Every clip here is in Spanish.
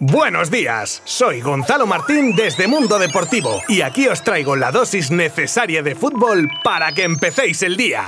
Buenos días, soy Gonzalo Martín desde Mundo Deportivo y aquí os traigo la dosis necesaria de fútbol para que empecéis el día.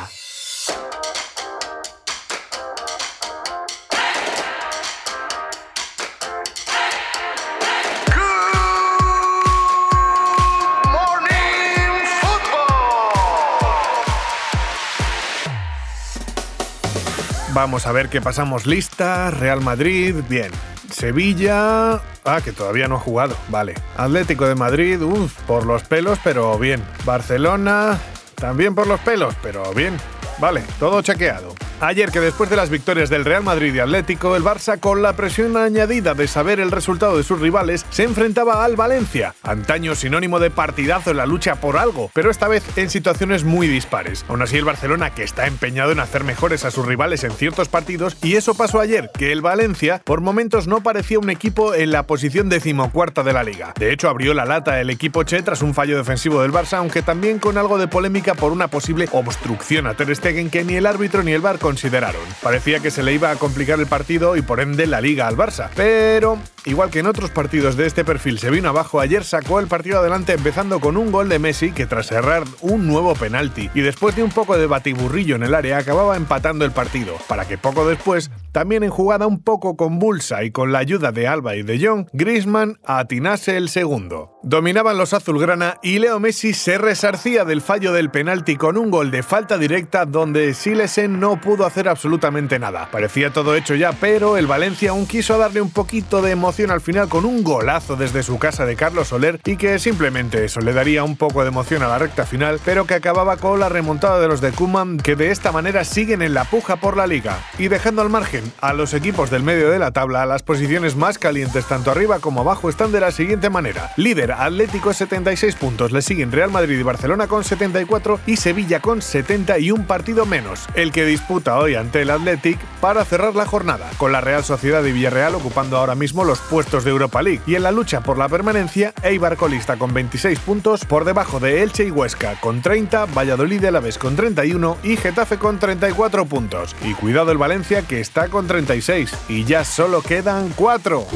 Vamos a ver qué pasamos lista. Real Madrid, bien. Sevilla. Ah, que todavía no ha jugado. Vale. Atlético de Madrid, uff, por los pelos, pero bien. Barcelona, también por los pelos, pero bien. Vale, todo chequeado. Ayer que después de las victorias del Real Madrid y Atlético, el Barça con la presión añadida de saber el resultado de sus rivales, se enfrentaba al Valencia, antaño sinónimo de partidazo en la lucha por algo, pero esta vez en situaciones muy dispares. Aún así el Barcelona que está empeñado en hacer mejores a sus rivales en ciertos partidos y eso pasó ayer, que el Valencia por momentos no parecía un equipo en la posición decimocuarta de la liga. De hecho abrió la lata el equipo Che tras un fallo defensivo del Barça, aunque también con algo de polémica por una posible obstrucción a Ter Stegen que ni el árbitro ni el barco consideraron. Parecía que se le iba a complicar el partido y por ende la liga al Barça. Pero, igual que en otros partidos de este perfil se vino abajo, ayer sacó el partido adelante empezando con un gol de Messi que tras cerrar un nuevo penalti y después de un poco de batiburrillo en el área acababa empatando el partido, para que poco después, también en jugada un poco convulsa y con la ayuda de Alba y de Jong, Griezmann atinase el segundo. Dominaban los azulgrana y Leo Messi se resarcía del fallo del penalti con un gol de falta directa donde Silesen no pudo hacer absolutamente nada. Parecía todo hecho ya, pero el Valencia aún quiso darle un poquito de emoción al final con un golazo desde su casa de Carlos Soler y que simplemente eso le daría un poco de emoción a la recta final, pero que acababa con la remontada de los de Kuman que de esta manera siguen en la puja por la liga y dejando al margen a los equipos del medio de la tabla, las posiciones más calientes tanto arriba como abajo están de la siguiente manera. Líder Atlético 76 puntos, le siguen Real Madrid y Barcelona con 74 y Sevilla con 70 y un partido menos, el que disputa hoy ante el Athletic para cerrar la jornada, con la Real Sociedad y Villarreal ocupando ahora mismo los puestos de Europa League y en la lucha por la permanencia Eibar colista con 26 puntos por debajo de Elche y Huesca con 30, Valladolid de la vez con 31 y Getafe con 34 puntos. Y cuidado el Valencia que está con 36 y ya solo quedan 4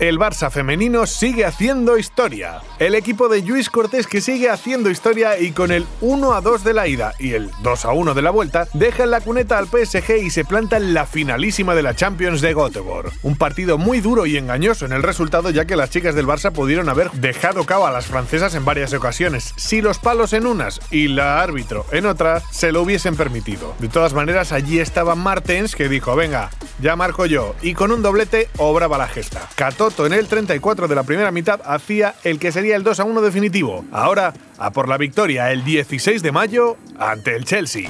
el Barça femenino sigue haciendo historia. El equipo de Luis Cortés que sigue haciendo historia y con el 1 a 2 de la ida y el 2 a 1 de la vuelta, deja en la cuneta al PSG y se planta en la finalísima de la Champions de Göteborg. Un partido muy duro y engañoso en el resultado ya que las chicas del Barça pudieron haber dejado cabo a las francesas en varias ocasiones, si los palos en unas y la árbitro en otras se lo hubiesen permitido. De todas maneras, allí estaba Martens que dijo, venga, ya marco yo, y con un doblete obraba la gesta. En el 34 de la primera mitad hacía el que sería el 2 a 1 definitivo. Ahora, a por la victoria el 16 de mayo ante el Chelsea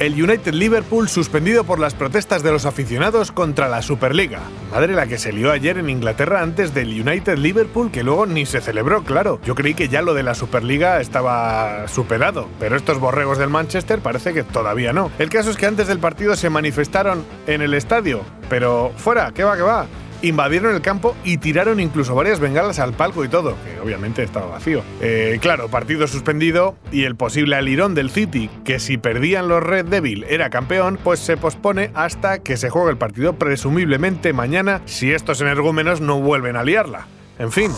el United Liverpool suspendido por las protestas de los aficionados contra la Superliga. Madre la que se lió ayer en Inglaterra antes del United Liverpool que luego ni se celebró, claro. Yo creí que ya lo de la Superliga estaba superado, pero estos borregos del Manchester parece que todavía no. El caso es que antes del partido se manifestaron en el estadio, pero fuera, ¿qué va, qué va? Invadieron el campo y tiraron incluso varias bengalas al palco y todo, que obviamente estaba vacío. Eh, claro, partido suspendido y el posible alirón del City, que si perdían los Red Devil era campeón, pues se pospone hasta que se juegue el partido presumiblemente mañana si estos energúmenos no vuelven a liarla. En fin.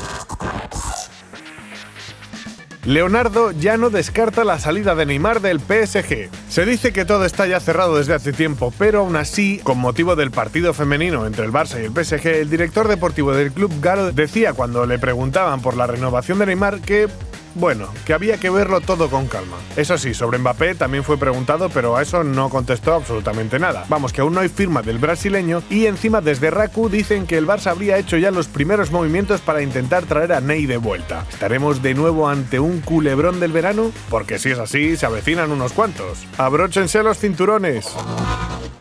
Leonardo ya no descarta la salida de Neymar del PSG. Se dice que todo está ya cerrado desde hace tiempo, pero aún así, con motivo del partido femenino entre el Barça y el PSG, el director deportivo del club Garo decía cuando le preguntaban por la renovación de Neymar que bueno, que había que verlo todo con calma. Eso sí, sobre Mbappé también fue preguntado, pero a eso no contestó absolutamente nada. Vamos, que aún no hay firma del brasileño y encima desde Raku dicen que el Barça habría hecho ya los primeros movimientos para intentar traer a Ney de vuelta. ¿Estaremos de nuevo ante un culebrón del verano? Porque si es así, se avecinan unos cuantos. Abróchense los cinturones.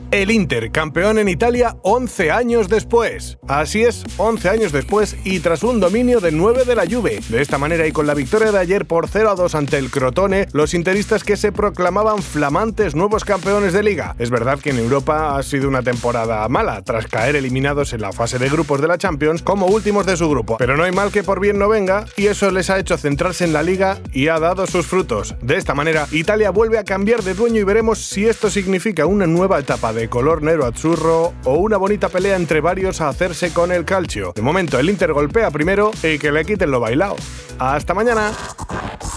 El Inter, campeón en Italia 11 años después. Así es, 11 años después y tras un dominio de 9 de la Juve. De esta manera y con la victoria de ayer por 0 a 2 ante el Crotone los interistas que se proclamaban flamantes nuevos campeones de liga. Es verdad que en Europa ha sido una temporada mala, tras caer eliminados en la fase de grupos de la Champions como últimos de su grupo. Pero no hay mal que por bien no venga, y eso les ha hecho centrarse en la liga y ha dado sus frutos. De esta manera, Italia vuelve a cambiar de dueño y veremos si esto significa una nueva etapa de color negro azzurro o una bonita pelea entre varios a hacerse con el calcio. De momento, el Inter golpea primero y que le quiten lo bailado. Hasta mañana.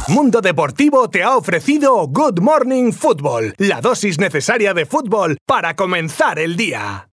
Mundo Deportivo te ha ofrecido Good Morning Football, la dosis necesaria de fútbol para comenzar el día.